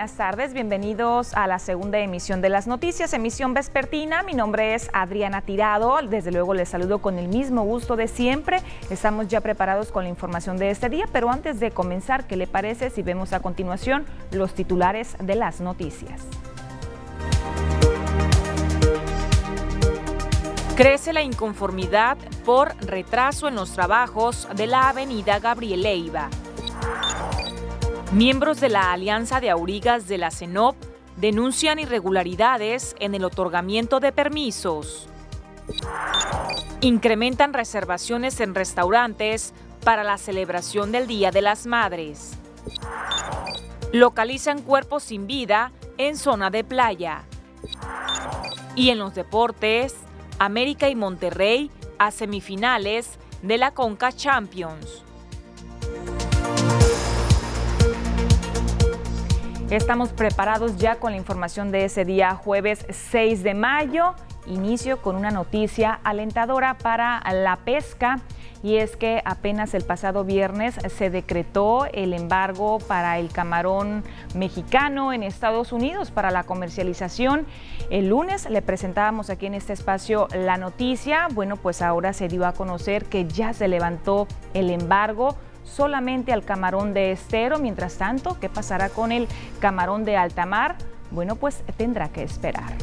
buenas tardes. Bienvenidos a la segunda emisión de las noticias, emisión vespertina. Mi nombre es Adriana Tirado. Desde luego les saludo con el mismo gusto de siempre. Estamos ya preparados con la información de este día, pero antes de comenzar, ¿qué le parece si vemos a continuación los titulares de las noticias? Crece la inconformidad por retraso en los trabajos de la avenida Gabriel Leiva. Miembros de la Alianza de Aurigas de la CENOP denuncian irregularidades en el otorgamiento de permisos. Incrementan reservaciones en restaurantes para la celebración del Día de las Madres. Localizan cuerpos sin vida en zona de playa. Y en los deportes, América y Monterrey a semifinales de la Conca Champions. Estamos preparados ya con la información de ese día jueves 6 de mayo. Inicio con una noticia alentadora para la pesca y es que apenas el pasado viernes se decretó el embargo para el camarón mexicano en Estados Unidos para la comercialización. El lunes le presentábamos aquí en este espacio la noticia. Bueno, pues ahora se dio a conocer que ya se levantó el embargo solamente al camarón de estero. Mientras tanto, ¿qué pasará con el camarón de alta mar? Bueno, pues tendrá que esperar.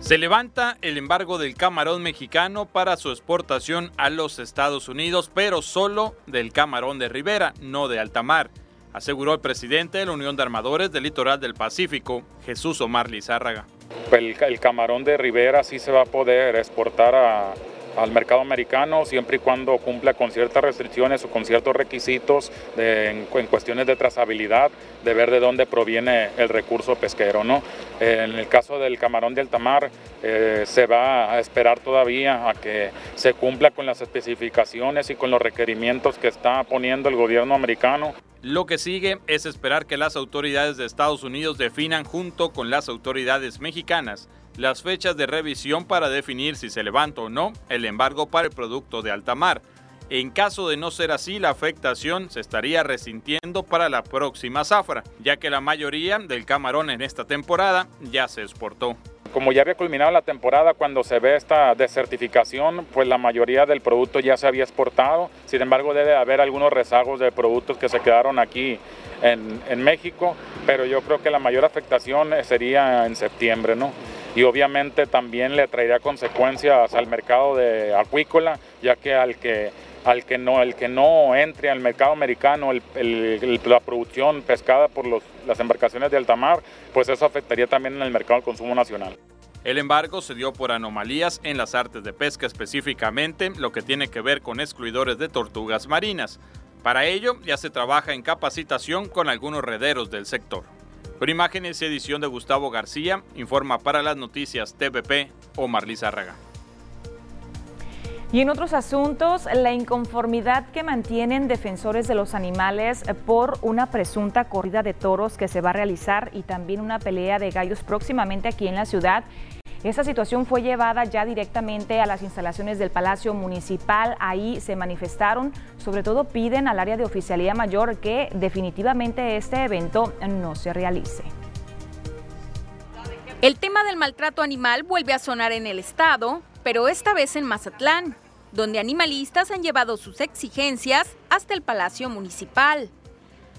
Se levanta el embargo del camarón mexicano para su exportación a los Estados Unidos, pero solo del camarón de Rivera, no de alta mar, aseguró el presidente de la Unión de Armadores del Litoral del Pacífico, Jesús Omar Lizárraga. El, el camarón de Rivera sí se va a poder exportar a, al mercado americano siempre y cuando cumpla con ciertas restricciones o con ciertos requisitos en, cuestiones de trazabilidad, de ver de dónde proviene el recurso pesquero. ¿no? En el caso del camarón de altamar eh, se va a esperar todavía a que se cumpla con las especificaciones y con los requerimientos que está poniendo el gobierno americano. Lo que sigue es esperar que las autoridades de Estados Unidos definan junto con las autoridades mexicanas las fechas de revisión para definir si se levanta o no el embargo para el producto de alta mar. En caso de no ser así, la afectación se estaría resintiendo para la próxima zafra, ya que la mayoría del camarón en esta temporada ya se exportó. Como ya había culminado la temporada, cuando se ve esta desertificación, pues la mayoría del producto ya se había exportado. Sin embargo, debe haber algunos rezagos de productos que se quedaron aquí en, en México, pero yo creo que la mayor afectación sería en septiembre, ¿no? Y obviamente también le traería consecuencias al mercado de acuícola, ya que al que al que no, el que no entre al mercado americano la producción pescada por las embarcaciones de alta mar, pues eso afectaría también en el mercado del consumo nacional. El embargo se dio por anomalías en las artes de pesca específicamente, lo que tiene que ver con excluidores de tortugas marinas. Para ello ya se trabaja en capacitación con algunos rederos del sector. Con imágenes edición de Gustavo García, informa para las noticias TVP Omar Lizárraga. Y en otros asuntos, la inconformidad que mantienen defensores de los animales por una presunta corrida de toros que se va a realizar y también una pelea de gallos próximamente aquí en la ciudad esta situación fue llevada ya directamente a las instalaciones del Palacio Municipal. Ahí se manifestaron, sobre todo piden al área de oficialía mayor que definitivamente este evento no se realice. El tema del maltrato animal vuelve a sonar en el estado, pero esta vez en Mazatlán, donde animalistas han llevado sus exigencias hasta el Palacio Municipal.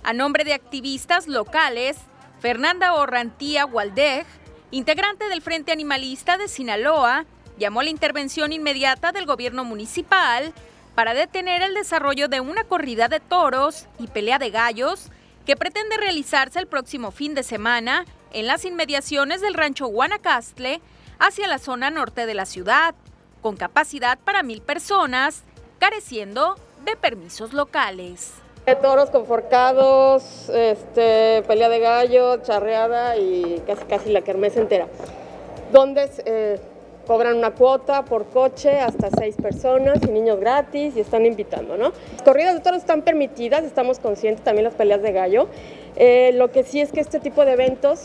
A nombre de activistas locales, Fernanda Orrantía Waldeg integrante del Frente Animalista de Sinaloa, llamó a la intervención inmediata del gobierno municipal para detener el desarrollo de una corrida de toros y pelea de gallos que pretende realizarse el próximo fin de semana en las inmediaciones del rancho Guanacastle hacia la zona norte de la ciudad, con capacidad para mil personas, careciendo de permisos locales. Toros conforcados, este, pelea de gallo, charreada y casi casi la kermés entera. Donde eh, cobran una cuota por coche hasta seis personas y niños gratis y están invitando, ¿no? Las corridas de toros están permitidas, estamos conscientes también las peleas de gallo. Eh, lo que sí es que este tipo de eventos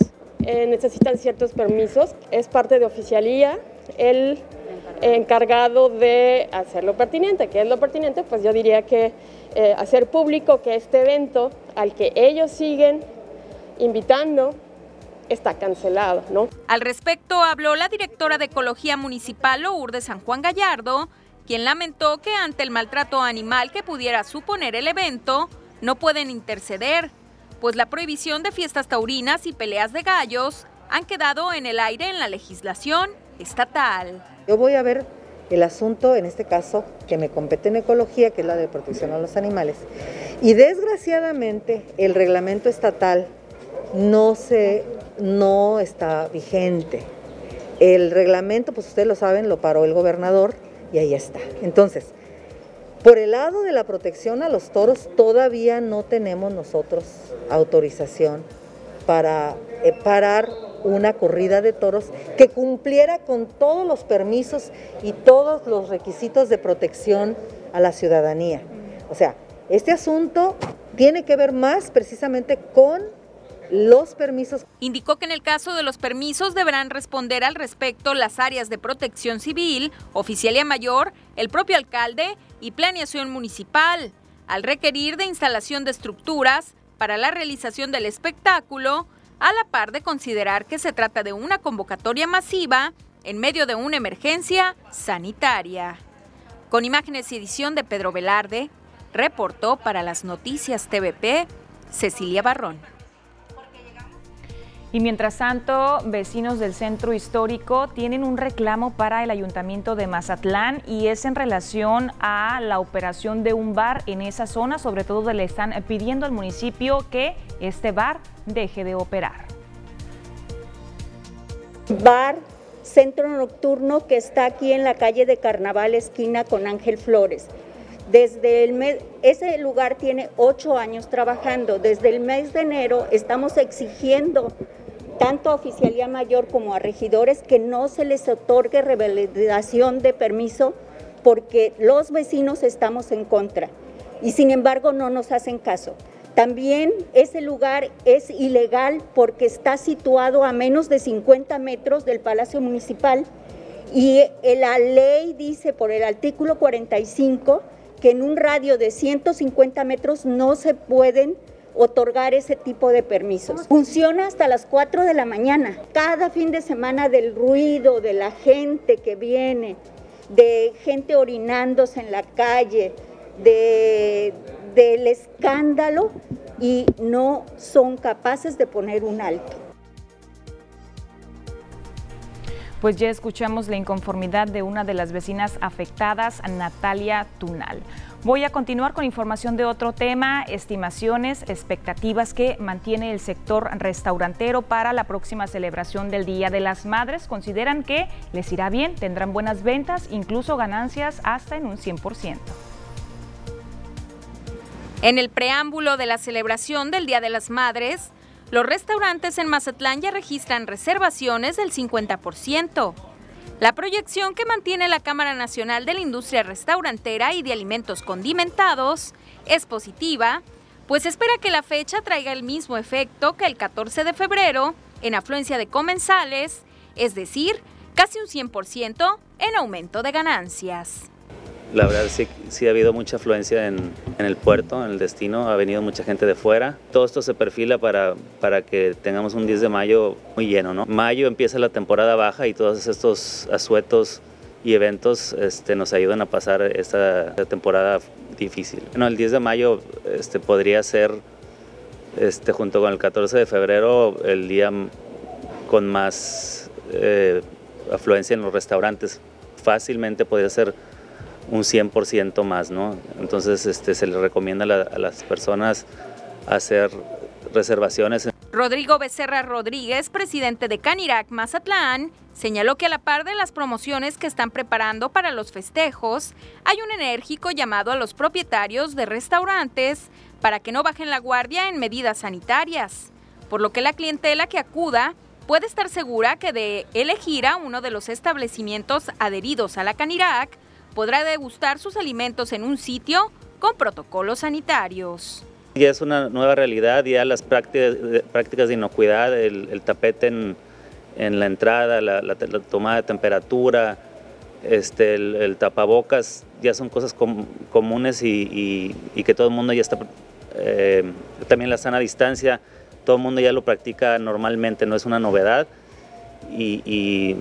eh, necesitan ciertos permisos, es parte de oficialía. El encargado de hacer lo pertinente. ¿Qué es lo pertinente? Pues yo diría que eh, hacer público que este evento al que ellos siguen invitando está cancelado, ¿no? Al respecto habló la directora de Ecología Municipal Lourdes San Juan Gallardo, quien lamentó que ante el maltrato animal que pudiera suponer el evento, no pueden interceder, pues la prohibición de fiestas taurinas y peleas de gallos han quedado en el aire en la legislación estatal. Yo voy a ver el asunto, en este caso, que me compete en ecología, que es la de protección a los animales. Y desgraciadamente el reglamento estatal no, se, no está vigente. El reglamento, pues ustedes lo saben, lo paró el gobernador y ahí está. Entonces, por el lado de la protección a los toros, todavía no tenemos nosotros autorización para eh, parar una corrida de toros que cumpliera con todos los permisos y todos los requisitos de protección a la ciudadanía. O sea, este asunto tiene que ver más precisamente con los permisos. Indicó que en el caso de los permisos deberán responder al respecto las áreas de protección civil, oficialía mayor, el propio alcalde y planeación municipal, al requerir de instalación de estructuras para la realización del espectáculo, a la par de considerar que se trata de una convocatoria masiva en medio de una emergencia sanitaria. Con imágenes y edición de Pedro Velarde, reportó para las noticias TVP Cecilia Barrón. Y mientras tanto, vecinos del centro histórico tienen un reclamo para el ayuntamiento de Mazatlán y es en relación a la operación de un bar en esa zona. Sobre todo le están pidiendo al municipio que este bar deje de operar. Bar Centro Nocturno que está aquí en la calle de Carnaval, esquina con Ángel Flores. Desde el mes, ese lugar tiene ocho años trabajando. Desde el mes de enero estamos exigiendo tanto a Oficialía Mayor como a regidores que no se les otorgue revalidación de permiso porque los vecinos estamos en contra y sin embargo no nos hacen caso. También ese lugar es ilegal porque está situado a menos de 50 metros del Palacio Municipal y la ley dice por el artículo 45 que en un radio de 150 metros no se pueden otorgar ese tipo de permisos. Funciona hasta las 4 de la mañana. Cada fin de semana del ruido, de la gente que viene, de gente orinándose en la calle, de, del escándalo y no son capaces de poner un alto. Pues ya escuchamos la inconformidad de una de las vecinas afectadas, Natalia Tunal. Voy a continuar con información de otro tema, estimaciones, expectativas que mantiene el sector restaurantero para la próxima celebración del Día de las Madres. Consideran que les irá bien, tendrán buenas ventas, incluso ganancias hasta en un 100%. En el preámbulo de la celebración del Día de las Madres, los restaurantes en Mazatlán ya registran reservaciones del 50%. La proyección que mantiene la Cámara Nacional de la Industria Restaurantera y de Alimentos Condimentados es positiva, pues espera que la fecha traiga el mismo efecto que el 14 de febrero en afluencia de comensales, es decir, casi un 100% en aumento de ganancias. La verdad sí, sí ha habido mucha afluencia en, el puerto, en el destino, ha venido mucha gente de fuera. Todo esto se perfila para, para que tengamos un 10 de mayo muy lleno. ¿no? Mayo empieza la temporada baja y todos estos asuetos y eventos este, nos ayudan a pasar esta, temporada difícil. Bueno, el 10 de mayo este, podría ser, este, junto con el 14 de febrero, el día con más eh, afluencia en los restaurantes. Fácilmente podría ser un 100% más, ¿no? Entonces este, se le recomienda a, las personas hacer reservaciones. Rodrigo Becerra Rodríguez, presidente de Canirac Mazatlán, señaló que a la par de las promociones que están preparando para los festejos, hay un enérgico llamado a los propietarios de restaurantes para que no bajen la guardia en medidas sanitarias, por lo que la clientela que acuda puede estar segura que de elegir a uno de los establecimientos adheridos a la Canirac podrá degustar sus alimentos en un sitio con protocolos sanitarios. Ya es una nueva realidad, ya las prácticas, de inocuidad, el, tapete en, la entrada, la, tomada de temperatura, este, el, tapabocas ya son cosas comunes y, que todo el mundo ya está, eh, también la sana distancia, todo el mundo ya lo practica normalmente, no es una novedad y,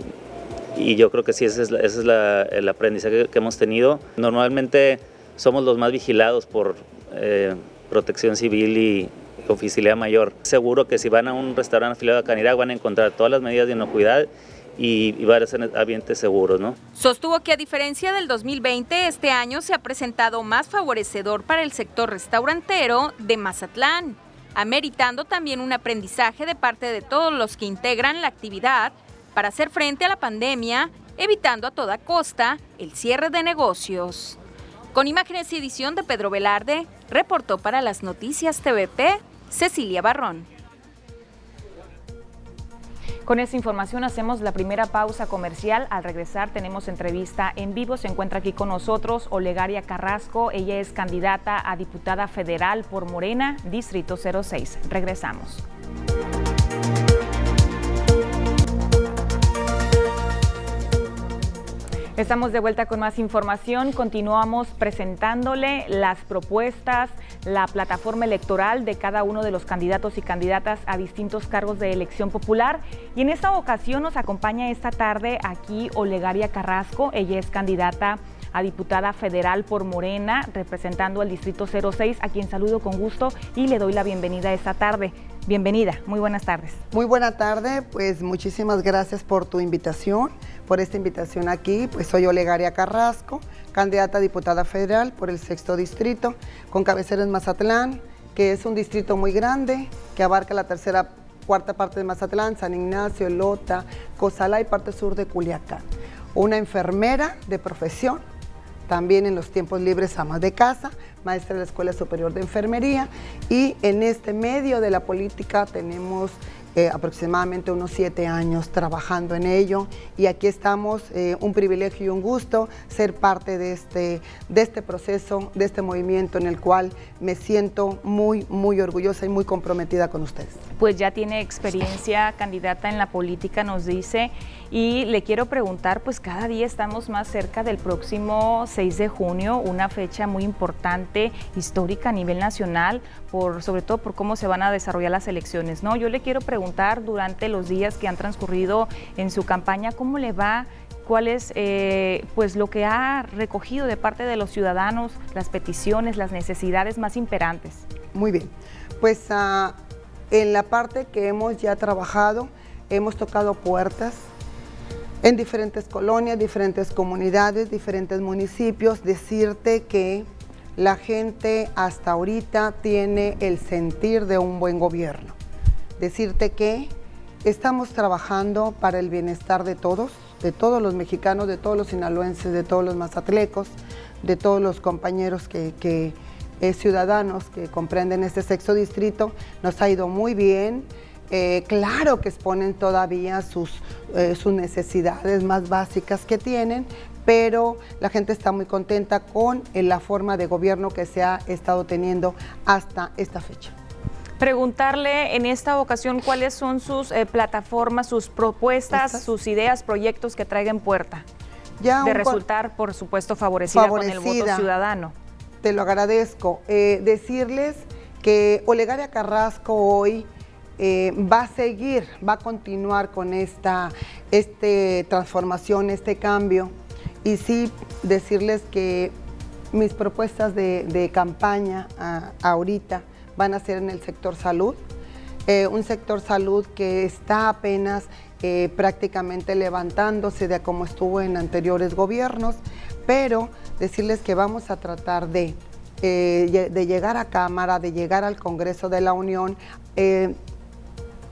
yo creo que sí, ese es, el aprendizaje que, hemos tenido. Normalmente somos los más vigilados por eh, protección civil y, oficialidad mayor. Seguro que si van a un restaurante afiliado a Canirac van a encontrar todas las medidas de inocuidad y, y van a ser ambientes seguros. ¿no? Sostuvo que a diferencia del 2020, este año se ha presentado más favorecedor para el sector restaurantero de Mazatlán, ameritando también un aprendizaje de parte de todos los que integran la actividad para hacer frente a la pandemia, evitando a toda costa el cierre de negocios. Con imágenes y edición de Pedro Velarde, reportó para las noticias TVP Cecilia Barrón. Con esta información hacemos la primera pausa comercial. Al regresar tenemos entrevista en vivo. Se encuentra aquí con nosotros Olegaria Carrasco. Ella es candidata a diputada federal por Morena, Distrito 06. Regresamos. Estamos de vuelta con más información. Continuamos presentándole las propuestas, la plataforma electoral de cada uno de los candidatos y candidatas a distintos cargos de elección popular. Y en esta ocasión nos acompaña esta tarde aquí Olegaria Carrasco. Ella es candidata a diputada federal por Morena, representando al Distrito 06, a quien saludo con gusto y le doy la bienvenida esta tarde. Bienvenida, muy buenas tardes. Muy buena tarde, pues muchísimas gracias por tu invitación, por esta invitación aquí. Pues soy Olegaria Carrasco, candidata a diputada federal por el sexto distrito, con cabecera en Mazatlán, que es un distrito muy grande, que abarca la tercera, cuarta parte de Mazatlán, San Ignacio, Lota, Cozalá y parte sur de Culiacán. Una enfermera de profesión, también en los tiempos libres ama de casa, maestra de la Escuela Superior de Enfermería y en este medio de la política tenemos eh, aproximadamente unos siete años trabajando en ello y aquí estamos, eh, un privilegio y un gusto ser parte de este, de este proceso, de este movimiento en el cual me siento muy, muy orgullosa y muy comprometida con ustedes. Pues ya tiene experiencia candidata en la política, nos dice, y le quiero preguntar, pues cada día estamos más cerca del próximo 6 de junio, una fecha muy importante, histórica a nivel nacional, por, sobre todo por cómo se van a desarrollar las elecciones. ¿no? Yo le quiero preguntar, durante los días que han transcurrido en su campaña cómo le va cuál es eh, pues lo que ha recogido de parte de los ciudadanos, las peticiones, las necesidades más imperantes. Muy bien, pues ah, en la parte que hemos ya trabajado, hemos tocado puertas en diferentes colonias, diferentes comunidades, diferentes municipios, decirte que la gente hasta ahorita tiene el sentir de un buen gobierno decirte que estamos trabajando para el bienestar de todos, de todos los mexicanos, de todos los sinaloenses, de todos los mazatlecos, de todos los compañeros que, que eh, ciudadanos que comprenden este sexto distrito. Nos ha ido muy bien. Eh, claro que exponen todavía sus, eh, sus necesidades más básicas que tienen, pero la gente está muy contenta con la forma de gobierno que se ha estado teniendo hasta esta fecha preguntarle en esta ocasión cuáles son sus eh, plataformas, sus propuestas, sus ideas, proyectos que traigan puerta. Ya de resultar, por supuesto, favorecida, con el voto ciudadano. Te lo agradezco. Eh, decirles que Olegaria Carrasco hoy eh, va a seguir, va a continuar con esta este transformación, este cambio. Y sí, decirles que mis propuestas de, campaña ahorita van a ser en el sector salud. Eh, un sector salud que está apenas eh, prácticamente levantándose de como estuvo en anteriores gobiernos, pero decirles que vamos a tratar de, eh, de llegar a Cámara, de llegar al Congreso de la Unión,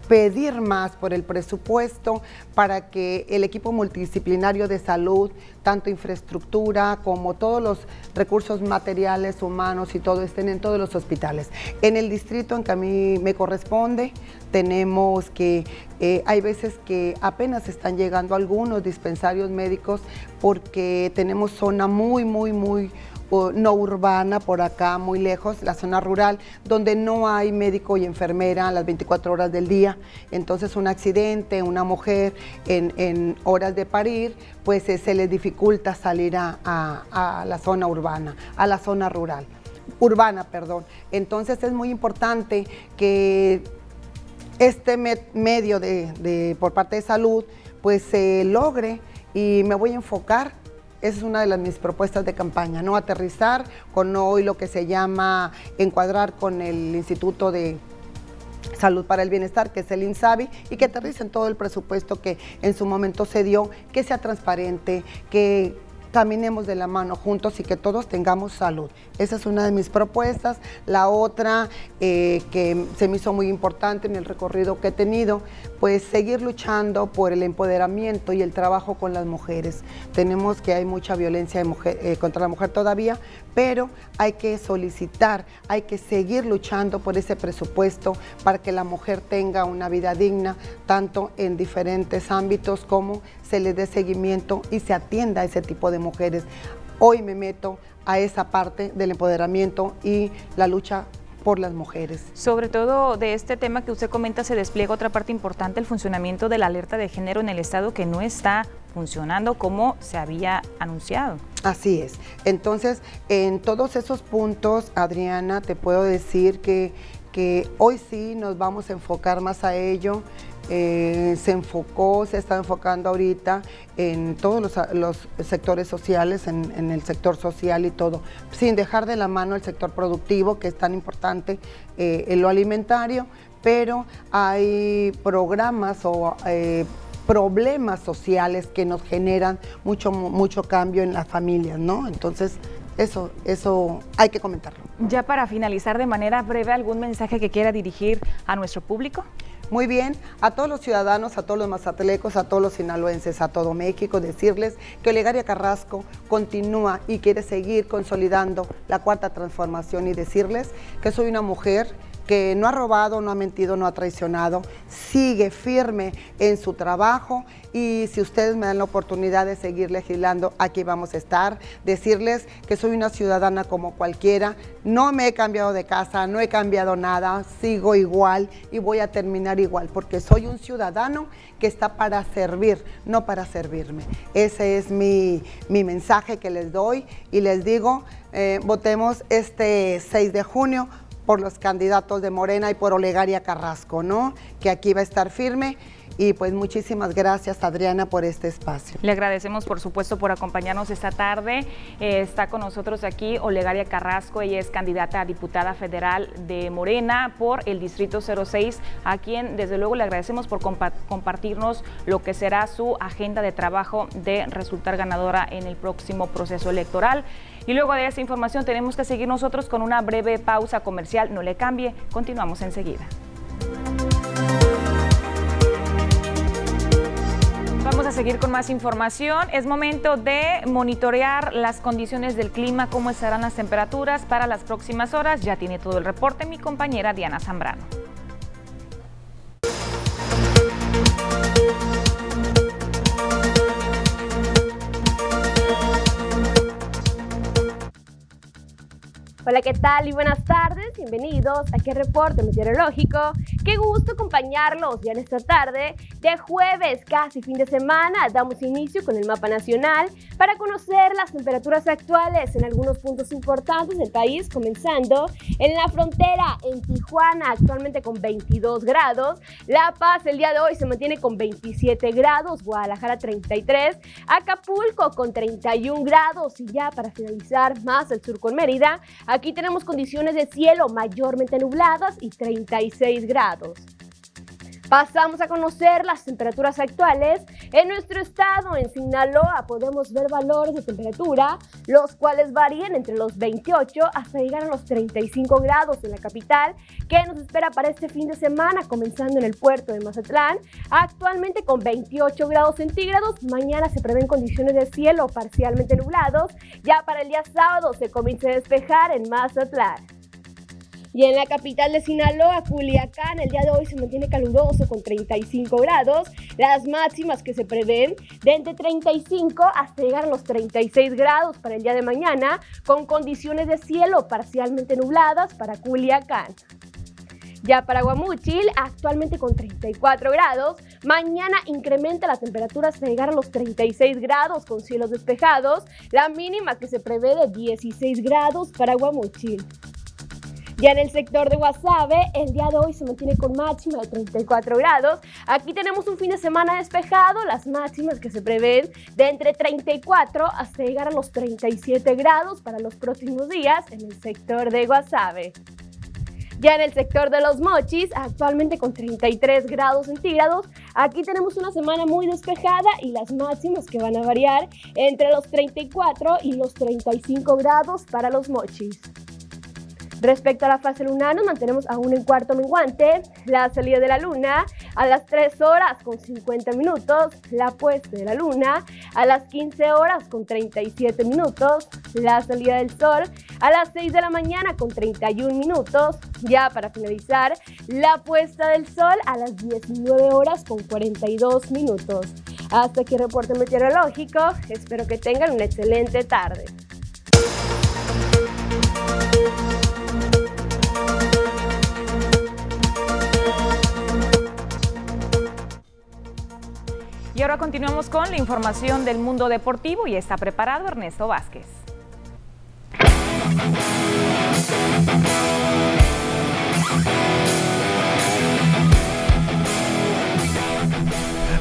pedir más por el presupuesto para que el equipo multidisciplinario de salud, tanto infraestructura como todos los recursos materiales, humanos y todo estén en todos los hospitales. En el distrito en que a mí me corresponde, tenemos que, eh, hay veces que apenas están llegando algunos dispensarios médicos porque tenemos zona muy, muy, muy no urbana, por acá, muy lejos, la zona rural, donde no hay médico y enfermera a las 24 horas del día. Entonces un accidente, una mujer en, horas de parir, pues eh, se le dificulta salir a, la zona urbana, a la zona rural, urbana, perdón. Entonces es muy importante que este medio de, por parte de salud pues se logre y me voy a enfocar esa es una de las, mis propuestas de campaña, ¿no? Aterrizar con hoy lo que se llama encuadrar con el Instituto de Salud para el Bienestar, que es el INSABI, y que aterricen todo el presupuesto que en su momento se dio, que sea transparente, que caminemos de la mano juntos y que todos tengamos salud. Esa es una de mis propuestas. La otra eh, que se me hizo muy importante en el recorrido que he tenido, pues seguir luchando por el empoderamiento y el trabajo con las mujeres. Tenemos que hay mucha violencia eh, contra la mujer todavía, pero hay que solicitar, hay que seguir luchando por ese presupuesto para que la mujer tenga una vida digna, tanto en diferentes ámbitos como se le dé seguimiento y se atienda a ese tipo de mujeres. Hoy me meto a esa parte del empoderamiento y la lucha por las mujeres. Sobre todo de este tema que usted comenta se despliega otra parte importante, el funcionamiento de la alerta de género en el Estado que no está funcionando como se había anunciado. Así es. Entonces, en todos esos puntos, Adriana, te puedo decir que, que hoy sí nos vamos a enfocar más a ello. Eh, se enfocó, se está enfocando ahorita en todos los, sectores sociales, en, el sector social y todo, sin dejar de la mano el sector productivo, que es tan importante eh, en lo alimentario, pero hay programas o eh, problemas sociales que nos generan mucho, mucho cambio en las familias, ¿no? Entonces, eso, eso hay que comentarlo. Ya para finalizar de manera breve, ¿algún mensaje que quiera dirigir a nuestro público? Muy bien, a todos los ciudadanos, a todos los mazatelecos, a todos los sinaloenses, a todo México, decirles que Olegaria Carrasco continúa y quiere seguir consolidando la cuarta transformación y decirles que soy una mujer que no ha robado, no ha mentido, no ha traicionado, sigue firme en su trabajo y si ustedes me dan la oportunidad de seguir legislando, aquí vamos a estar. Decirles que soy una ciudadana como cualquiera, no me he cambiado de casa, no he cambiado nada, sigo igual y voy a terminar igual, porque soy un ciudadano que está para servir, no para servirme. Ese es mi, mensaje que les doy y les digo, eh, votemos este 6 de junio por los candidatos de Morena y por Olegaria Carrasco, ¿no? Que aquí va a estar firme. Y pues muchísimas gracias Adriana por este espacio. Le agradecemos por supuesto por acompañarnos esta tarde. Eh, está con nosotros aquí Olegaria Carrasco, ella es candidata a diputada federal de Morena por el Distrito 06, a quien desde luego le agradecemos por compartirnos lo que será su agenda de trabajo de resultar ganadora en el próximo proceso electoral. Y luego de esa información tenemos que seguir nosotros con una breve pausa comercial. No le cambie, continuamos enseguida. Vamos a seguir con más información. Es momento de monitorear las condiciones del clima, cómo estarán las temperaturas para las próximas horas. Ya tiene todo el reporte mi compañera Diana Zambrano. Hola, ¿qué tal? Y buenas tardes. Bienvenidos a qué reporte meteorológico. Qué gusto acompañarlos ya en esta tarde de jueves, casi fin de semana. Damos inicio con el mapa nacional para conocer las temperaturas actuales en algunos puntos importantes del país, comenzando en la frontera en Tijuana, actualmente con 22 grados. La Paz el día de hoy se mantiene con 27 grados, Guadalajara 33, Acapulco con 31 grados y ya para finalizar más el sur con Mérida, Aquí tenemos condiciones de cielo mayormente nubladas y 36 grados. Pasamos a conocer las temperaturas actuales. En nuestro estado, en Sinaloa, podemos ver valores de temperatura, los cuales varían entre los 28 hasta llegar a los 35 grados en la capital, que nos espera para este fin de semana, comenzando en el puerto de Mazatlán, actualmente con 28 grados centígrados. Mañana se prevén condiciones de cielo parcialmente nublados. Ya para el día sábado se comienza a despejar en Mazatlán. Y en la capital de Sinaloa, Culiacán, el día de hoy se mantiene caluroso con 35 grados. Las máximas que se prevén de entre 35 hasta llegar a los 36 grados para el día de mañana, con condiciones de cielo parcialmente nubladas para Culiacán. Ya para Guamuchil, actualmente con 34 grados, mañana incrementa la temperatura hasta llegar a los 36 grados con cielos despejados, la mínima que se prevé de 16 grados para Guamuchil. Ya en el sector de Guasave, el día de hoy se mantiene con máxima de 34 grados. Aquí tenemos un fin de semana despejado, las máximas que se prevén de entre 34 hasta llegar a los 37 grados para los próximos días en el sector de Guasave. Ya en el sector de los mochis, actualmente con 33 grados centígrados, aquí tenemos una semana muy despejada y las máximas que van a variar entre los 34 y los 35 grados para los mochis. Respecto a la fase lunar, nos mantenemos aún en cuarto menguante. La salida de la luna a las 3 horas con 50 minutos. La puesta de la luna a las 15 horas con 37 minutos. La salida del sol a las 6 de la mañana con 31 minutos. Ya para finalizar, la puesta del sol a las 19 horas con 42 minutos. Hasta aquí el reporte meteorológico. Espero que tengan una excelente tarde. Y ahora continuamos con la información del mundo deportivo y está preparado Ernesto Vázquez.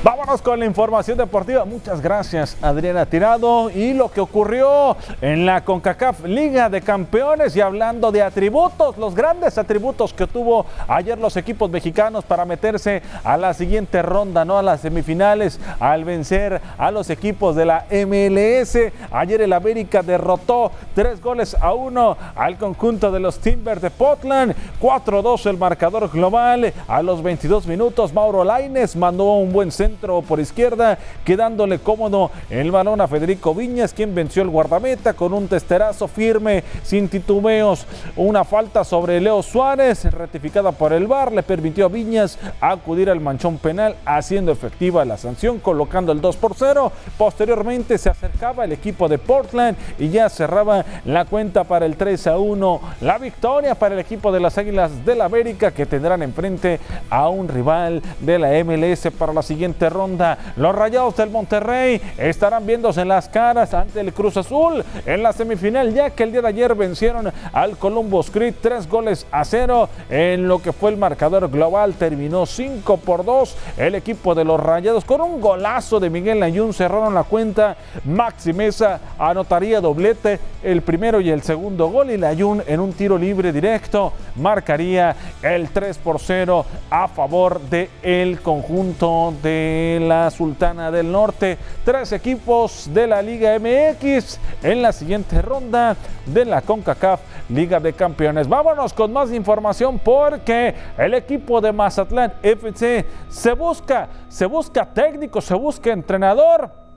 Vámonos con la información deportiva. Muchas gracias, Adriana Tirado. Y lo que ocurrió en la CONCACAF Liga de Campeones y hablando de atributos, los grandes atributos que tuvo ayer los equipos mexicanos para meterse a la siguiente ronda, ¿no? A las semifinales, al vencer a los equipos de la MLS. Ayer el América derrotó tres goles a uno al conjunto de los Timbers de Portland. 4-2 el marcador global. A los 22 minutos, Mauro Laines mandó un buen centro por izquierda, quedándole cómodo el balón a Federico Viñas, quien venció el guardameta con un testerazo firme, sin titubeos. Una falta sobre Leo Suárez, ratificada por el VAR, le permitió a Viñas acudir al manchón penal, haciendo efectiva la sanción, colocando el 2 por 0. Posteriormente se acercaba el equipo de Portland y ya cerraba la cuenta para el 3 a 1. La victoria para el equipo de las Águilas del América que tendrán enfrente a un rival de la MLS para la siguiente ronda. Los Rayados del Monterrey estarán viéndose las caras ante el Cruz Azul en la semifinal, ya que el día de ayer vencieron al Columbus Creed tres goles a cero en lo que fue el marcador global. Terminó 5 por 2 el equipo de los Rayados con un golazo de Miguel Ayun. Cerraron la cuenta. Maxi Mesa anotaría doblete el primero y el segundo gol y Layun en un tiro libre directo marcaría el 3 por 0 a favor del el conjunto de la Sultana del Norte. Tres equipos de la Liga MX en la siguiente ronda de la CONCACAF Liga de Campeones. Vámonos con más información porque el equipo de Mazatlán FC se busca, se busca técnico, se busca entrenador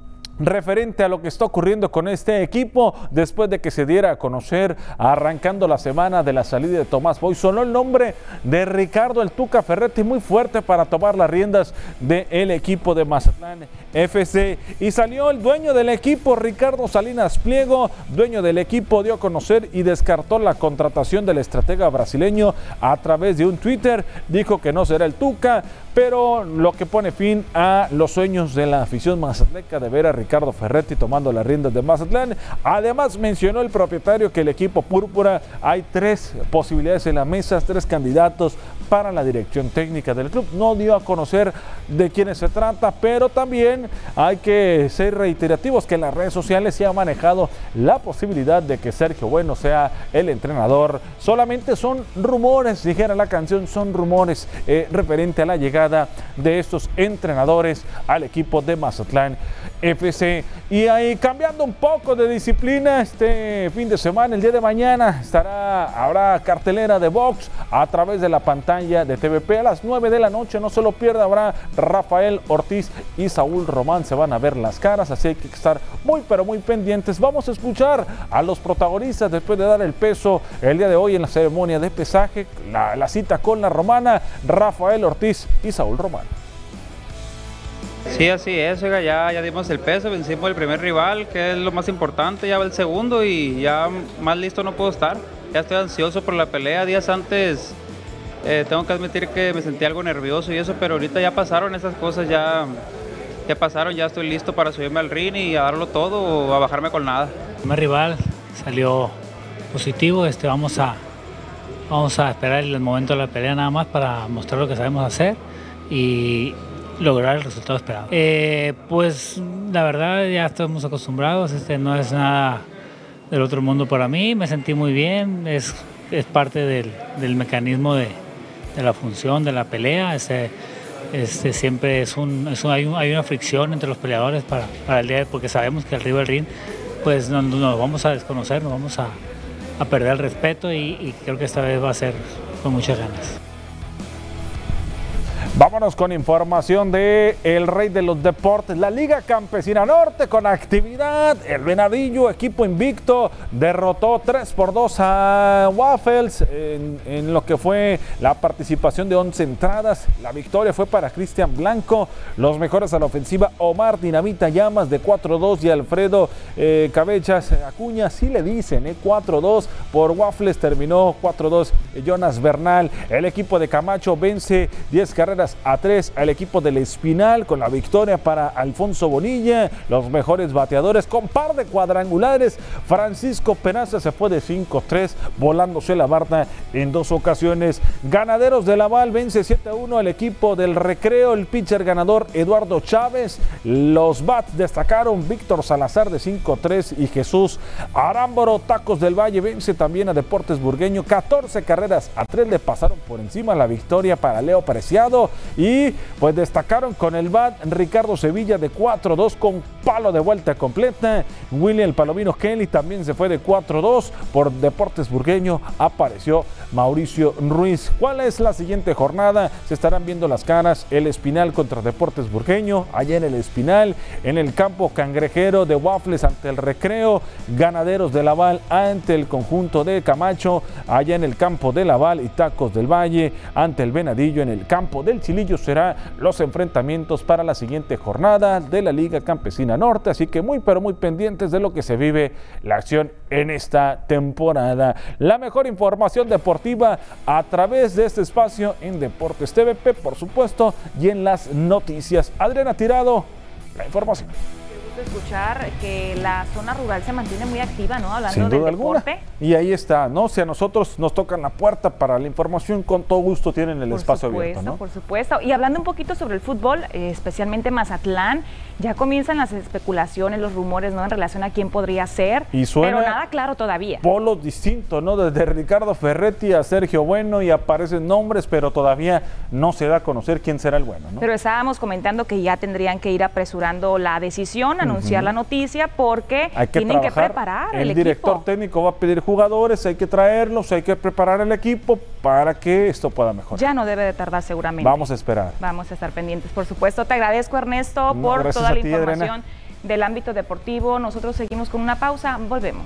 referente a lo que está ocurriendo con este equipo después de que se diera a conocer arrancando la semana de la salida de Tomás Boy. Sonó el nombre de Ricardo El Tuca Ferretti muy fuerte para tomar las riendas del equipo de Mazatlán FC y salió el dueño del equipo Ricardo Salinas Pliego, dueño del equipo dio a conocer y descartó la contratación del estratega brasileño a través de un Twitter, dijo que no será el Tuca, pero lo que pone fin a los sueños de la afición mazatleca de ver a Ricardo Ferretti tomando las riendas de Mazatlán. Además mencionó el propietario que el equipo púrpura hay tres posibilidades en la mesa, tres candidatos para la dirección técnica del club. No dio a conocer de quiénes se trata, pero también hay que ser reiterativos que en las redes sociales se ha manejado la posibilidad de que Sergio Bueno sea el entrenador. Solamente son rumores, dijera la canción, son rumores eh, referente a la llegada de estos entrenadores al equipo de Mazatlán FC. Y ahí cambiando un poco de disciplina, este fin de semana, el día de mañana, estará, habrá cartelera de box a través de la pantalla de TVP a las 9 de la noche. No se lo pierda, habrá Rafael Ortiz y Saúl Román. Se van a ver las caras, así hay que estar muy, pero muy pendientes. Vamos a escuchar a los protagonistas después de dar el peso el día de hoy en la ceremonia de pesaje, la, la cita con la romana, Rafael Ortiz y Saúl Román. Sí, así es, ya, ya dimos el peso, vencimos el primer rival, que es lo más importante, ya va el segundo y ya más listo no puedo estar. Ya estoy ansioso por la pelea, días antes eh, tengo que admitir que me sentí algo nervioso y eso, pero ahorita ya pasaron esas cosas, ya, ya pasaron, ya estoy listo para subirme al ring y a darlo todo o a bajarme con nada. El primer rival salió positivo, este, vamos, a, vamos a esperar el momento de la pelea nada más para mostrar lo que sabemos hacer y lograr el resultado esperado. Eh, pues la verdad ya estamos acostumbrados, este no es nada del otro mundo para mí, me sentí muy bien, es, es parte del, del mecanismo de, de, la función, de la pelea, este, este siempre es un, es un, hay, un, hay, una fricción entre los peleadores para, para el día, porque sabemos que arriba del ring pues nos, nos vamos a desconocer, nos vamos a, a perder el respeto y creo que esta vez va a ser con muchas ganas. Vámonos con información de el rey de los deportes, la Liga Campesina Norte con actividad. El Venadillo, equipo invicto, derrotó 3 por 2 a Waffles en, en, lo que fue la participación de 11 entradas. La victoria fue para Cristian Blanco. Los mejores a la ofensiva, Omar Dinamita Llamas de 4-2 y Alfredo eh, Cabechas Acuña, sí le dicen, eh, 4-2 por Waffles, terminó 4-2 Jonas Bernal. El equipo de Camacho vence 10 carreras a 3 al equipo del Espinal con la victoria para Alfonso Bonilla, los mejores bateadores con par de cuadrangulares. Francisco Penaza se fue de 5-3 volándose la barda en dos ocasiones. Ganaderos de Laval vence 7-1 al equipo del Recreo, el pitcher ganador Eduardo Chávez. Los bats destacaron Víctor Salazar de 5-3 y Jesús Arámboro Tacos del Valle vence también a Deportes Burgueño. 14 carreras a 3 le pasaron por encima la victoria para Leo Preciado y pues destacaron con el bat Ricardo Sevilla de 4-2 con palo de vuelta completa. William Palomino Kelly también se fue de 4-2 por Deportes Burgueño. Apareció Mauricio Ruiz. ¿Cuál es la siguiente jornada? Se estarán viendo las caras. El Espinal contra Deportes Burgueño. Allá en el Espinal. En el campo cangrejero de Waffles ante el Recreo. Ganaderos de Laval ante el conjunto de Camacho. Allá en el campo de Laval y Tacos del Valle ante el Venadillo en el campo del Chilillo será los enfrentamientos para la siguiente jornada de la Liga Campesina Norte, así que muy pero muy pendientes de lo que se vive la acción en esta temporada. La mejor información deportiva a través de este espacio en Deportes TVP, por supuesto, y en las noticias. Adriana Tirado, la información escuchar que la zona rural se mantiene muy activa, ¿no? Hablando Sin duda del deporte. Alguna. Y ahí está, ¿no? Si a nosotros nos tocan la puerta para la información, con todo gusto tienen el por espacio supuesto, abierto, ¿no? Por supuesto. Y hablando un poquito sobre el fútbol, eh, especialmente Mazatlán, ya comienzan las especulaciones, los rumores, ¿no? En relación a quién podría ser. Y suena pero nada claro todavía. Polos distintos, ¿no? Desde Ricardo Ferretti a Sergio Bueno y aparecen nombres, pero todavía no se da a conocer quién será el bueno, ¿no? Pero estábamos comentando que ya tendrían que ir apresurando la decisión, anunciar uh -huh. la noticia, porque hay que tienen trabajar. que preparar el, el director equipo. técnico va a pedir jugadores, hay que traerlos, hay que preparar el equipo para que esto pueda mejorar. Ya no debe de tardar seguramente. Vamos a esperar. Vamos a estar pendientes, por supuesto. Te agradezco, Ernesto, No, por gracias toda la ti, información Adriana. del ámbito deportivo. Nosotros seguimos con una pausa. Volvemos.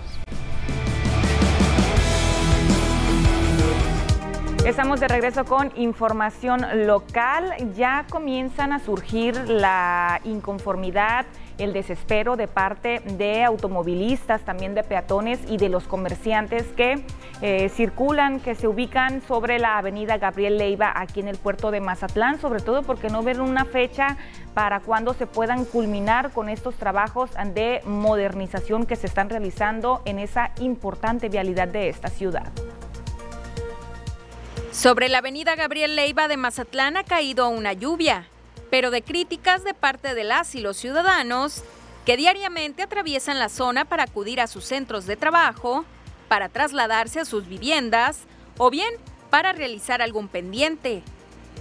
Estamos de regreso con información local. Ya comienzan a surgir la inconformidad, el desespero de parte de automovilistas, también de peatones y de los comerciantes que eh, circulan, que se ubican sobre la avenida Gabriel Leiva aquí en el puerto de Mazatlán, sobre todo porque no ven una fecha para cuando se puedan culminar con estos trabajos de modernización que se están realizando en esa importante vialidad de esta ciudad. Sobre la avenida Gabriel Leiva de Mazatlán ha caído una lluvia, pero de críticas de parte de las y los ciudadanos que diariamente atraviesan la zona para acudir a sus centros de trabajo, para trasladarse a sus viviendas o bien para realizar algún pendiente.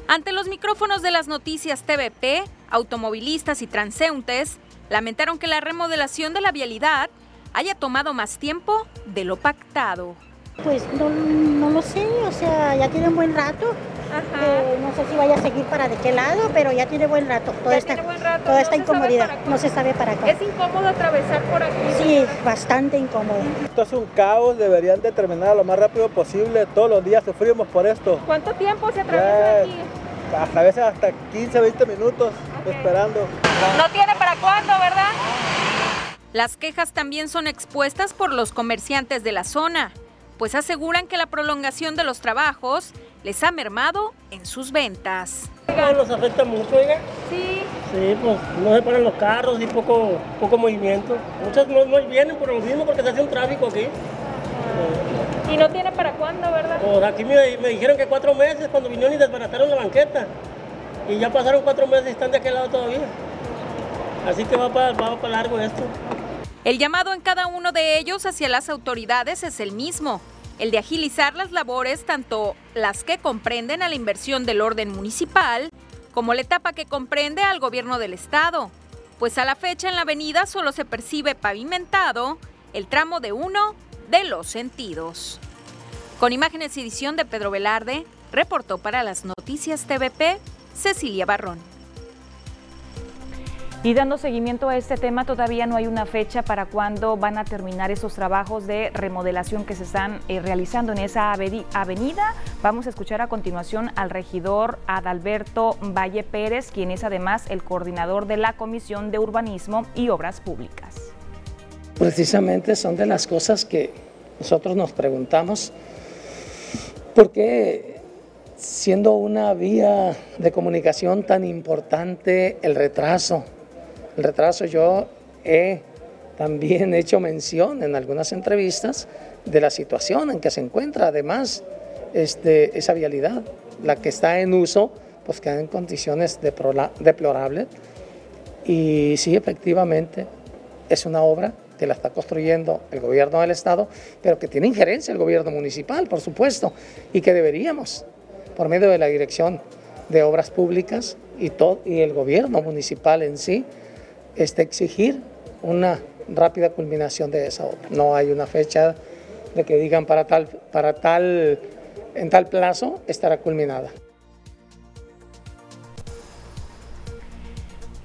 Ante los micrófonos de las noticias TVP, automovilistas y transeúntes lamentaron que la remodelación de la vialidad haya tomado más tiempo de lo pactado. Pues no, no lo sé, o sea, ya tiene un buen rato. Eh, no sé si vaya a seguir para de qué lado, pero ya tiene buen rato. Toda esta, toda esta incomodidad. No se sabe para qué. ¿Es incómodo atravesar por aquí? Sí, bastante incómodo. Esto es un caos, deberían de terminar lo más rápido posible. Todos los días sufrimos por esto. ¿Cuánto tiempo se atraviesa aquí? Hasta a veces hasta 15, 20 minutos esperando. No tiene para cuándo, ¿verdad? Las quejas también son expuestas por los comerciantes de la zona, pues aseguran que la prolongación de los trabajos les ha mermado en sus ventas. No nos afecta mucho, oiga. Sí. Sí, pues no se paran los carros y poco, poco movimiento. Muchas no, no vienen por lo mismo porque se hace un tráfico aquí. Y no tiene para cuándo, ¿verdad? Pues aquí me, me dijeron que cuatro meses cuando vinieron y desbarataron la banqueta. Y ya pasaron cuatro meses y están de aquel lado todavía. Así que va para, va para largo esto. El llamado en cada uno de ellos hacia las autoridades es el mismo, el de agilizar las labores, tanto las que comprenden a la inversión del orden municipal, como la etapa que comprende al gobierno del estado, pues a la fecha en la avenida solo se percibe pavimentado el tramo de uno de los sentidos. Con imágenes y edición de Pedro Velarde, reportó para las noticias TVP Cecilia Barrón. Y dando seguimiento a este tema, todavía no hay una fecha para cuándo van a terminar esos trabajos de remodelación que se están eh, realizando en esa avenida. Vamos a escuchar a continuación al regidor Adalberto Valle Pérez, quien es además el coordinador de la Comisión de Urbanismo y Obras Públicas. Precisamente son de las cosas que nosotros nos preguntamos, ¿por qué siendo una vía de comunicación tan importante el retraso? El retraso yo he también hecho mención en algunas entrevistas de la situación en que se encuentra además este, esa vialidad, la que está en uso, pues queda en condiciones deplorables. Y sí, efectivamente, es una obra que la está construyendo el gobierno del Estado, pero que tiene injerencia el gobierno municipal, por supuesto, y que deberíamos, por medio de la Dirección de Obras Públicas y, y el gobierno municipal en sí, este, exigir una rápida culminación de esa obra. No hay una fecha de que digan para tal, para tal, en tal plazo estará culminada.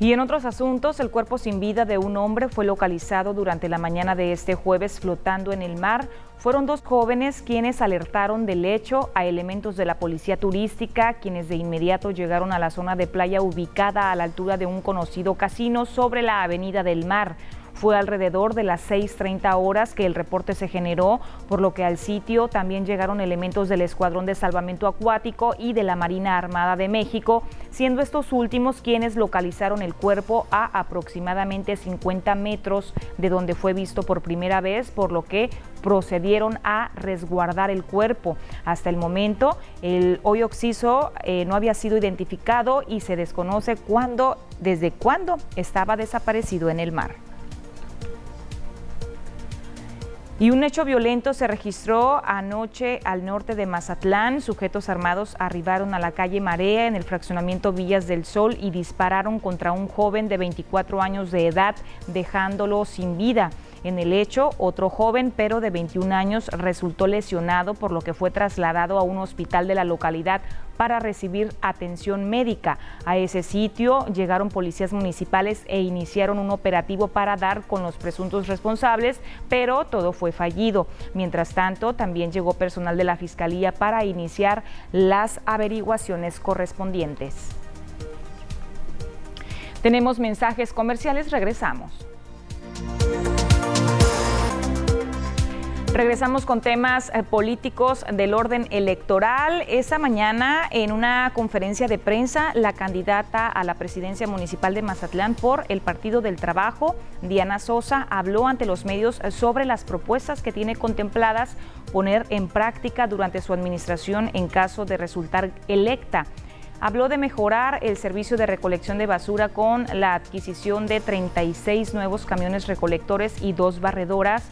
Y en otros asuntos, el cuerpo sin vida de un hombre fue localizado durante la mañana de este jueves flotando en el mar. Fueron dos jóvenes quienes alertaron del hecho a elementos de la policía turística, quienes de inmediato llegaron a la zona de playa ubicada a la altura de un conocido casino sobre la Avenida del Mar. Fue alrededor de las 6.30 horas que el reporte se generó, por lo que al sitio también llegaron elementos del Escuadrón de Salvamento Acuático y de la Marina Armada de México, siendo estos últimos quienes localizaron el cuerpo a aproximadamente 50 metros de donde fue visto por primera vez, por lo que procedieron a resguardar el cuerpo. Hasta el momento, el hoy oxiso eh, no había sido identificado y se desconoce cuándo, desde cuándo estaba desaparecido en el mar. Y un hecho violento se registró anoche al norte de Mazatlán. Sujetos armados arribaron a la calle Marea en el fraccionamiento Villas del Sol y dispararon contra un joven de 24 años de edad, dejándolo sin vida. En el hecho, otro joven, pero de 21 años, resultó lesionado, por lo que fue trasladado a un hospital de la localidad para recibir atención médica. A ese sitio llegaron policías municipales e iniciaron un operativo para dar con los presuntos responsables, pero todo fue fallido. Mientras tanto, también llegó personal de la Fiscalía para iniciar las averiguaciones correspondientes. Tenemos mensajes comerciales, regresamos. Regresamos con temas eh, políticos del orden electoral. Esta mañana, en una conferencia de prensa, la candidata a la presidencia municipal de Mazatlán por el Partido del Trabajo, Diana Sosa, habló ante los medios sobre las propuestas que tiene contempladas poner en práctica durante su administración en caso de resultar electa. Habló de mejorar el servicio de recolección de basura con la adquisición de 36 nuevos camiones recolectores y dos barredoras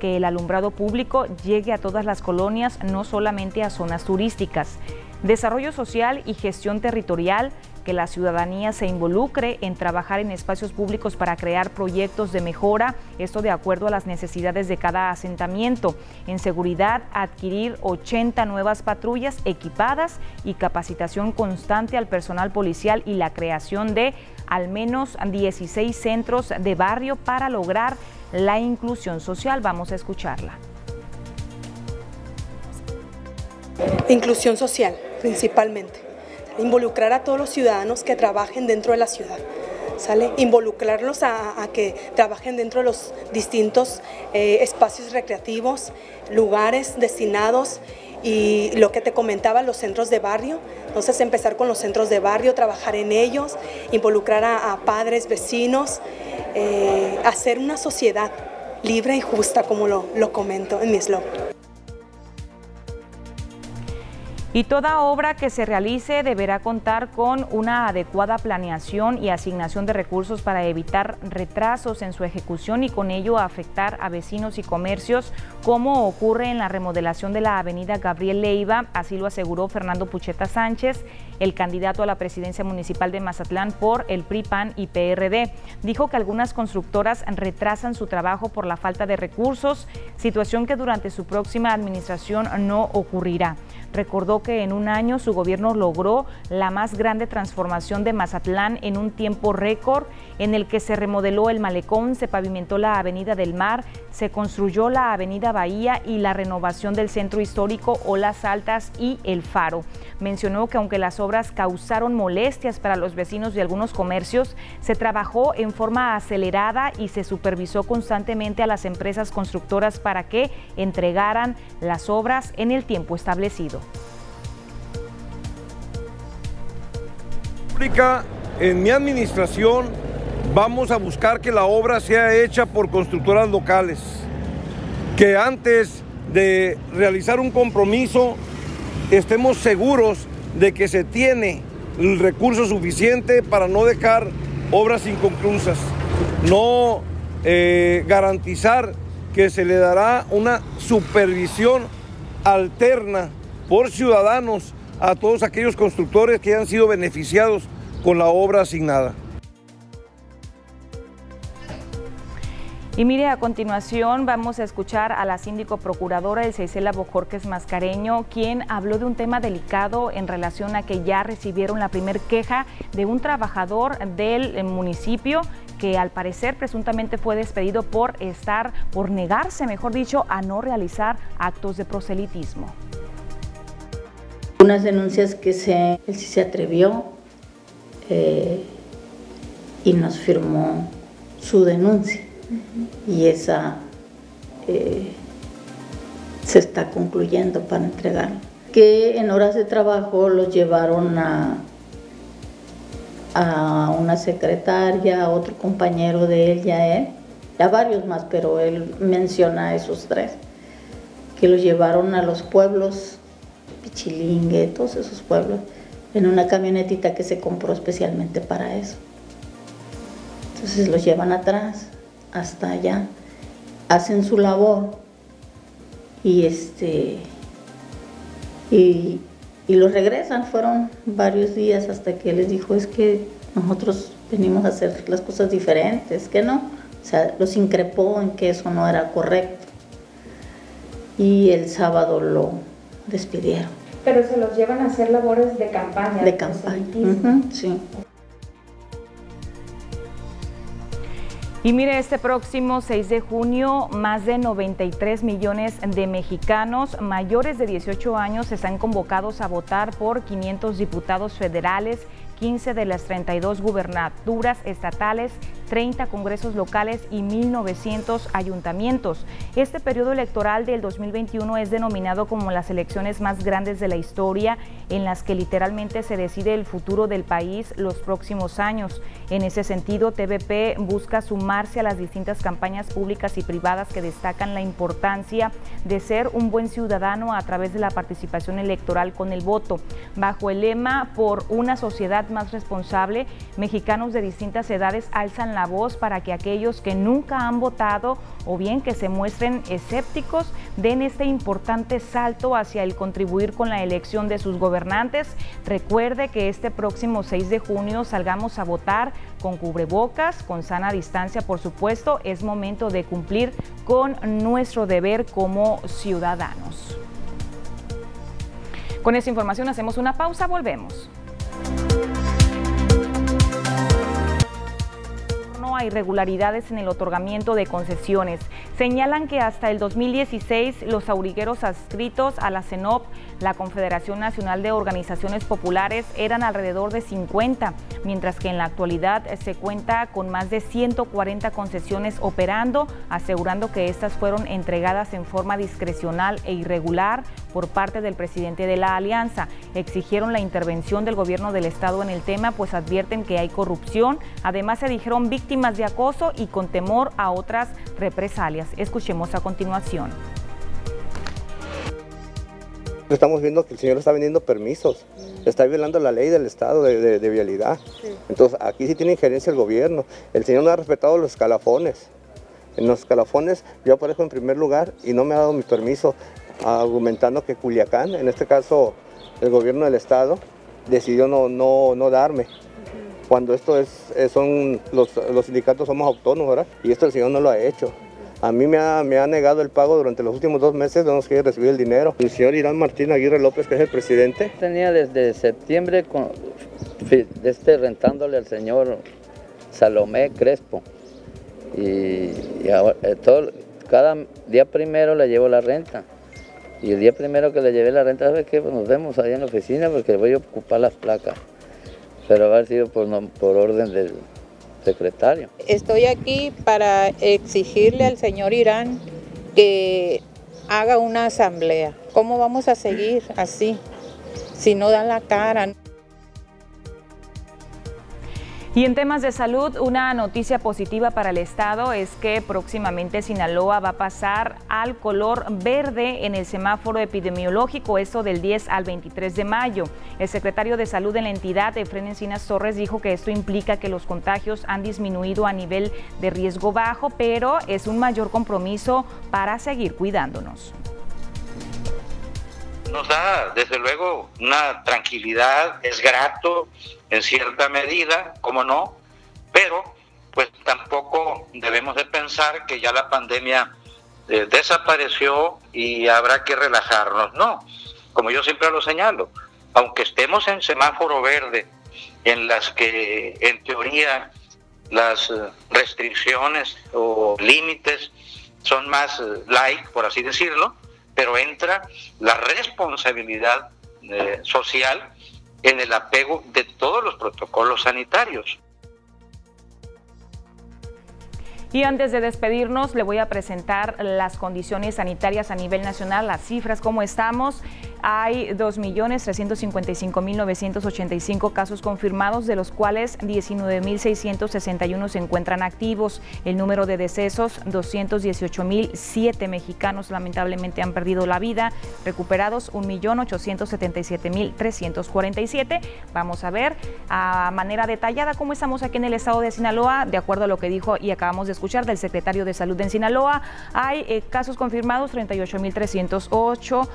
que el alumbrado público llegue a todas las colonias, no solamente a zonas turísticas. desarrollo social y gestión territorial, que la ciudadanía se involucre en trabajar en espacios públicos para crear proyectos de mejora, esto de acuerdo a las necesidades de cada asentamiento. En seguridad, adquirir 80 nuevas patrullas equipadas y capacitación constante al personal policial y la creación de al menos 16 centros de barrio para lograr la inclusión social. Vamos a escucharla. Inclusión social, principalmente involucrar a todos los ciudadanos que trabajen dentro de la ciudad. ¿Sale? Involucrarlos a, que trabajen dentro de los distintos eh, espacios recreativos, lugares destinados y lo que te comentaba, los centros de barrio. Entonces empezar con los centros de barrio, trabajar en ellos, involucrar a, padres, vecinos, eh, hacer una sociedad libre y justa, como lo, lo comento en mi eslogan. Y toda obra que se realice deberá contar con una adecuada planeación y asignación de recursos para evitar retrasos en su ejecución y con ello afectar a vecinos y comercios, como ocurre en la remodelación de la avenida Gabriel Leiva, así lo aseguró Fernando Pucheta Sánchez, el candidato a la presidencia municipal de Mazatlán por el PRI, PAN y PRD. Dijo que algunas constructoras retrasan su trabajo por la falta de recursos, situación que durante su próxima administración no ocurrirá. Recordó que en un año su gobierno logró la más grande transformación de Mazatlán en un tiempo récord en el que se remodeló el malecón, se pavimentó la Avenida del Mar, se construyó la Avenida Bahía y la renovación del centro histórico Olas Altas y El Faro. Mencionó que aunque las obras causaron molestias para los vecinos de algunos comercios, se trabajó en forma acelerada y se supervisó constantemente a las empresas constructoras para que entregaran las obras en el tiempo establecido. En mi administración vamos a buscar que la obra sea hecha por constructoras locales, que antes de realizar un compromiso estemos seguros de que se tiene el recurso suficiente para no dejar obras inconclusas, no eh, garantizar que se le dará una supervisión alterna por ciudadanos a todos aquellos constructores que han sido beneficiados con la obra asignada. Y mire, a continuación vamos a escuchar a la síndico procuradora de Ceicela Bojorques Mascareño, quien habló de un tema delicado en relación a que ya recibieron la primer queja de un trabajador del municipio que al parecer presuntamente fue despedido por estar, por negarse, mejor dicho, a no realizar actos de proselitismo unas denuncias que se, él sí se atrevió eh, y nos firmó su denuncia. Y esa eh, se está concluyendo para entregarla. Que en horas de trabajo los llevaron a, a una secretaria, a otro compañero de él y a él, a varios más, pero él menciona a esos tres, que los llevaron a los pueblos Pichilingue, todos esos pueblos, en una camionetita que se compró especialmente para eso. Entonces los llevan atrás, hasta allá, hacen su labor y este y, y los regresan. Fueron varios días hasta que les dijo es que nosotros venimos a hacer las cosas diferentes, que no. O sea, los increpó en que eso no era correcto. Y el sábado lo despidieron. Pero se los llevan a hacer labores de campaña. De, campaña, sí. Y mire, este próximo 6 de junio, más de 93 millones de mexicanos mayores de 18 años están convocados a votar por 500 diputados federales 15 de las 32 gubernaturas estatales, 30 congresos locales y 1.900 ayuntamientos. Este periodo electoral del 2021 es denominado como las elecciones más grandes de la historia, en las que literalmente se decide el futuro del país los próximos años. En ese sentido, TVP busca sumarse a las distintas campañas públicas y privadas que destacan la importancia de ser un buen ciudadano a través de la participación electoral con el voto. Bajo el lema por una sociedad más responsable, mexicanos de distintas edades alzan la la voz para que aquellos que nunca han votado o bien que se muestren escépticos den este importante salto hacia el contribuir con la elección de sus gobernantes. Recuerde que este próximo 6 de junio salgamos a votar con cubrebocas, con sana distancia, por supuesto. Es momento de cumplir con nuestro deber como ciudadanos. Con esta información hacemos una pausa, volvemos. A irregularidades en el otorgamiento de concesiones. Señalan que hasta el 2016 los aurigueros adscritos a la CENOP, la Confederación Nacional de Organizaciones Populares, eran alrededor de 50, mientras que en la actualidad se cuenta con más de 140 concesiones operando, asegurando que estas fueron entregadas en forma discrecional e irregular por parte del presidente de la alianza. Exigieron la intervención del gobierno del estado en el tema, pues advierten que hay corrupción. Además se dijeron víctimas de acoso y con temor a otras represalias. Escuchemos a continuación. Estamos viendo que el señor está vendiendo permisos, está violando la ley del estado de, vialidad. Entonces aquí sí tiene injerencia el gobierno. El señor no ha respetado los escalafones. En los escalafones yo aparezco en primer lugar y no me ha dado mi permiso argumentando que Culiacán, en este caso el gobierno del estado, decidió no, no, no darme. Cuando esto es, son los, los, sindicatos somos autónomos, ¿verdad? Y esto el señor no lo ha hecho. A mí me ha, me ha negado el pago durante los últimos dos meses, no nos quiere recibir el dinero. El señor Irán Martín Aguirre López, que es el presidente. Tenía desde septiembre con, este, rentándole al señor Salomé Crespo. Y, ahora, eh, todo, cada día primero le llevo la renta. Y el día primero que le llevé la renta, ¿sabes qué? Pues nos vemos ahí en la oficina porque voy a ocupar las placas. Pero va a haber sido por, por orden del secretario. Estoy aquí para exigirle al señor Irán que haga una asamblea. ¿Cómo vamos a seguir así? Si no dan la cara. Y en temas de salud, una noticia positiva para el Estado es que próximamente Sinaloa va a pasar al color verde en el semáforo epidemiológico, esto del 10 al 23 de mayo. El secretario de Salud de la entidad, Efren Encinas Torres, dijo que esto implica que los contagios han disminuido a nivel de riesgo bajo, pero es un mayor compromiso para seguir cuidándonos nos da desde luego una tranquilidad, es grato en cierta medida, como no, pero pues tampoco debemos de pensar que ya la pandemia eh, desapareció y habrá que relajarnos. No, como yo siempre lo señalo, aunque estemos en semáforo verde, en las que en teoría las eh, restricciones o límites son más eh, light, por así decirlo, pero entra la responsabilidad social en el apego de todos los protocolos sanitarios. Y antes de despedirnos, le voy a presentar las condiciones sanitarias a nivel nacional, las cifras, cómo estamos. Hay 2.355.985 casos confirmados, de los cuales 19.661 se encuentran activos. El número de decesos, 218.007 mexicanos lamentablemente han perdido la vida. Recuperados, 1.877.347. Vamos a ver a manera detallada cómo estamos aquí en el estado de Sinaloa, de acuerdo a lo que dijo y acabamos de escuchar del secretario de Salud en Sinaloa. Hay eh, casos confirmados 38.308,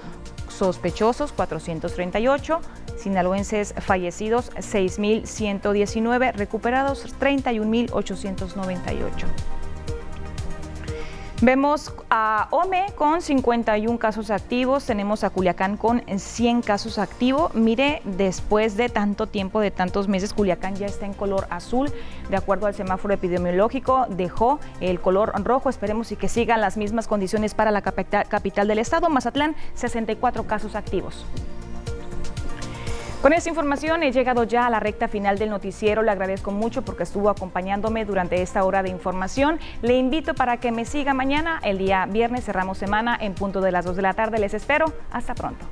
sospechosos 438, sinaloenses fallecidos 6.119, recuperados 31.898. Vemos a OME con 51 casos activos, tenemos a Culiacán con 100 casos activos. Mire, después de tanto tiempo, de tantos meses, Culiacán ya está en color azul. De acuerdo al semáforo epidemiológico, dejó el color rojo. Esperemos y que sigan las mismas condiciones para la capital del estado. Mazatlán, 64 casos activos. Con esta información he llegado ya a la recta final del noticiero. Le agradezco mucho porque estuvo acompañándome durante esta hora de información. Le invito para que me siga mañana. El día viernes cerramos semana en punto de las 2 de la tarde. Les espero. Hasta pronto.